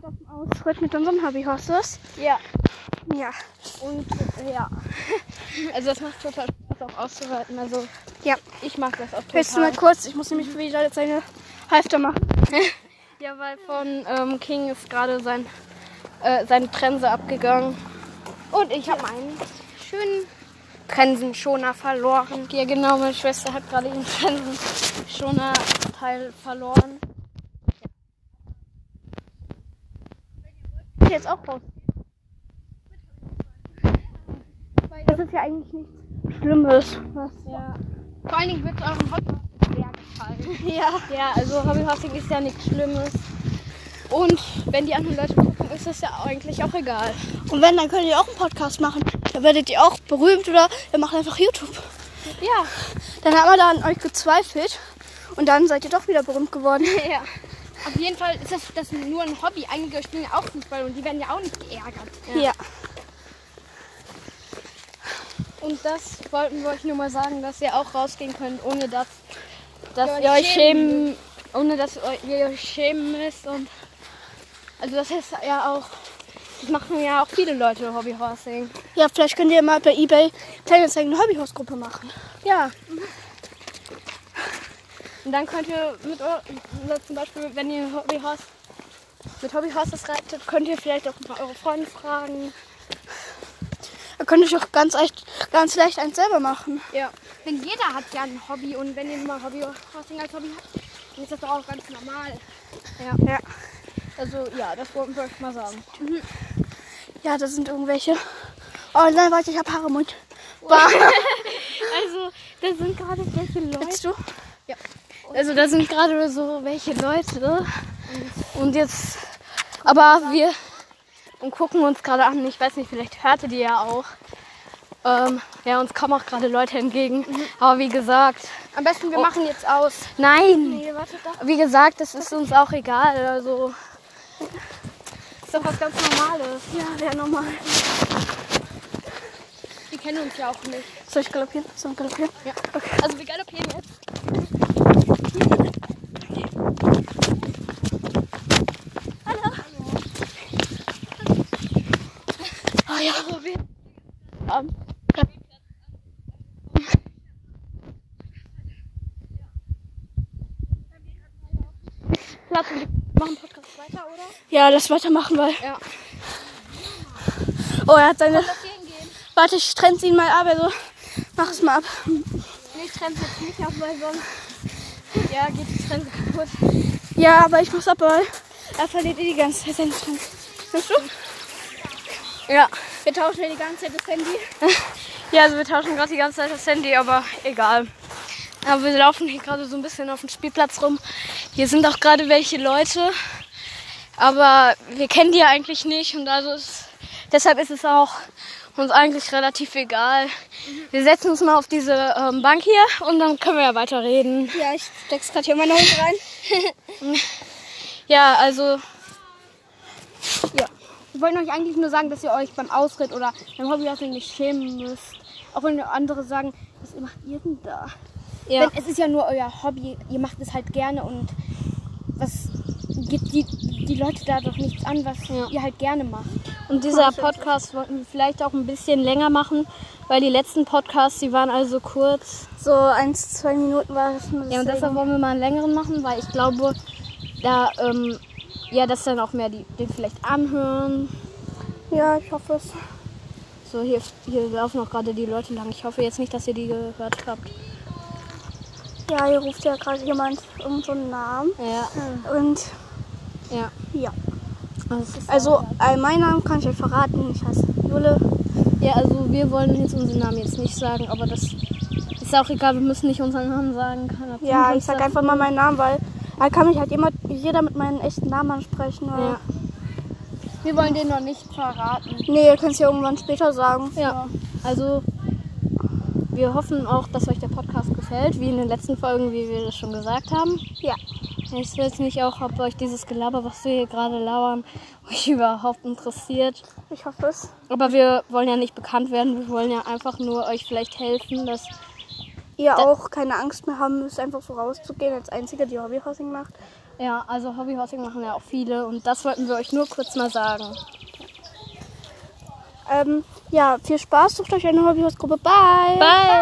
gerade auf dem Ausritt mit unseren Hobbyhorses. Ja. Ja. Und ja. Also das macht total Spaß auch auszuhalten. Also Ja. ich mag das auch Willst du mal total. kurz? Ich muss nämlich wieder jetzt eine Halfter machen. Ja, weil von ähm, King ist gerade sein, äh, seine Trense abgegangen. Und ich habe meinen schönen Trensenschoner verloren. Ja genau, meine Schwester hat gerade ihren Trensenschoner-Teil verloren. Jetzt auch raus. Das ist ja eigentlich nichts Schlimmes. Was? Ja. Vor allen Dingen wird es eurem Hobby sehr gefallen. Ja. Ja, also Hobbyhorsing ist ja nichts Schlimmes. Und wenn die anderen Leute gucken, ist das ja eigentlich auch egal. Und wenn, dann könnt ihr auch einen Podcast machen. Dann werdet ihr auch berühmt oder ihr macht einfach YouTube. Ja. Dann haben wir da an euch gezweifelt. Und dann seid ihr doch wieder berühmt geworden. Ja. Auf jeden Fall ist das, das nur ein Hobby. Einige spielen ja auch Fußball und die werden ja auch nicht geärgert. Ja. Und das wollten wir euch nur mal sagen, dass ihr auch rausgehen könnt, ohne dass, dass Ihr ihr euch schämen, ohne dass ihr euch schämen müsst. Und also das ist ja auch, das machen ja auch viele Leute Hobbyhorsing. Ja, vielleicht könnt ihr mal bei eBay Kleinanzeigen eine Hobbyhausgruppe machen. Ja. Und dann könnt ihr mit oder zum Beispiel, wenn ihr Hobbyhorse mit Hobbyhorses reitet, könnt ihr vielleicht auch mal eure Freunde fragen. Da könnt ihr euch auch ganz leicht, ganz leicht eins selber machen. Ja. Denn jeder hat ja ein Hobby und wenn ihr mal Hobbyhorsing als Hobby habt, dann ist das doch auch ganz normal. Ja. Ja. Also ja, das wollten wir euch mal sagen. Ja, das sind irgendwelche. Oh nein, warte, ich habe Haare im Mund. Also, da sind gerade welche Leute. Willst du? Also da sind gerade so welche Leute. Und jetzt. Aber wir und gucken uns gerade an. Ich weiß nicht, vielleicht hörte die ja auch. Ähm, ja, uns kommen auch gerade Leute entgegen. Aber wie gesagt, Am besten, wir Oh. machen jetzt aus. nein. Nee. Wie gesagt, das ist uns auch egal. Also ist doch was ganz Normales. Ja, wäre normal. Die kennen uns ja auch nicht. Soll ich galoppieren? Soll ich galoppieren? Ja. Also wir galoppieren jetzt. Ah ja. Also wir Ähm, Platz und machen Podcast weiter, oder? ja, lass weitermachen, weil. Ja. Oh, er hat seine. Warte, ich trenne ihn mal ab. Also, mach es mal ab. Nee, ich trenne jetzt nicht ab, weil sonst ja, geht die Trense kaputt. Ja, aber ich muss ab, weil er verliert eh die ganze Zeit seine Trenne. Hörst du? Ja. Wir tauschen ja die ganze Zeit das Handy. Ja, also wir tauschen gerade die ganze Zeit das Handy, aber egal. Aber wir laufen hier gerade so ein bisschen auf dem Spielplatz rum. Hier sind auch gerade welche Leute. Aber wir kennen die ja eigentlich nicht und also ist, deshalb ist es auch uns eigentlich relativ egal. Wir setzen uns mal auf diese ähm, Bank hier und dann können wir ja weiter reden. Ja, ich steck's gerade hier meine Hose rein. Ja, also. Ja. Wir wollten euch eigentlich nur sagen, dass ihr euch beim Ausritt oder beim Hobbyhousing nicht schämen müsst. Auch wenn andere sagen, was macht ihr denn da? Ja. Denn es ist ja nur euer Hobby, ihr macht es halt gerne und was gibt die, die Leute da doch nichts an, was ihr halt gerne macht. Und dieser Podcast wollten wir vielleicht auch ein bisschen länger machen, weil die letzten Podcasts, die waren also kurz. So eins, zwei Minuten war das nur. Ja, und deshalb wollen wir mal einen längeren machen, weil ich glaube, da, ähm, ja, dass dann auch mehr die den vielleicht anhören. Ja, ich hoffe es. So, hier, hier laufen auch gerade die Leute lang. Ich hoffe jetzt nicht, dass ihr die gehört habt. Ja, hier ruft ja gerade jemand irgendeinen so einen Namen. Ja, Und ja. ja. Also, Also, meinen Namen kann ich euch verraten. Ich heiße Jule. ja, also wir wollen jetzt unseren Namen jetzt nicht sagen, aber das ist auch egal. Wir müssen nicht unseren Namen sagen. Kann Ja, ich sag einfach mal meinen Namen, weil da kann mich halt jemand, jeder mit meinem echten Namen ansprechen. Ja. Wir wollen den noch nicht verraten. Nee, ihr könnt es ja irgendwann später sagen. Ja, also wir hoffen auch, dass euch der Podcast gefällt, wie in den letzten Folgen, wie wir das schon gesagt haben. Ja. Ich weiß nicht auch, ob euch dieses Gelaber, was wir hier gerade lauern, euch überhaupt interessiert. Ich hoffe es. Aber wir wollen ja nicht bekannt werden, wir wollen ja einfach nur euch vielleicht helfen, dass Ihr auch keine Angst mehr haben müsst, einfach so rauszugehen als Einziger, die Hobbyhousing macht. Ja, also Hobbyhorsing machen ja auch viele und das wollten wir euch nur kurz mal sagen. Ähm, ja, viel Spaß, sucht euch eine Hobbyhausgruppe. Bye! Bye!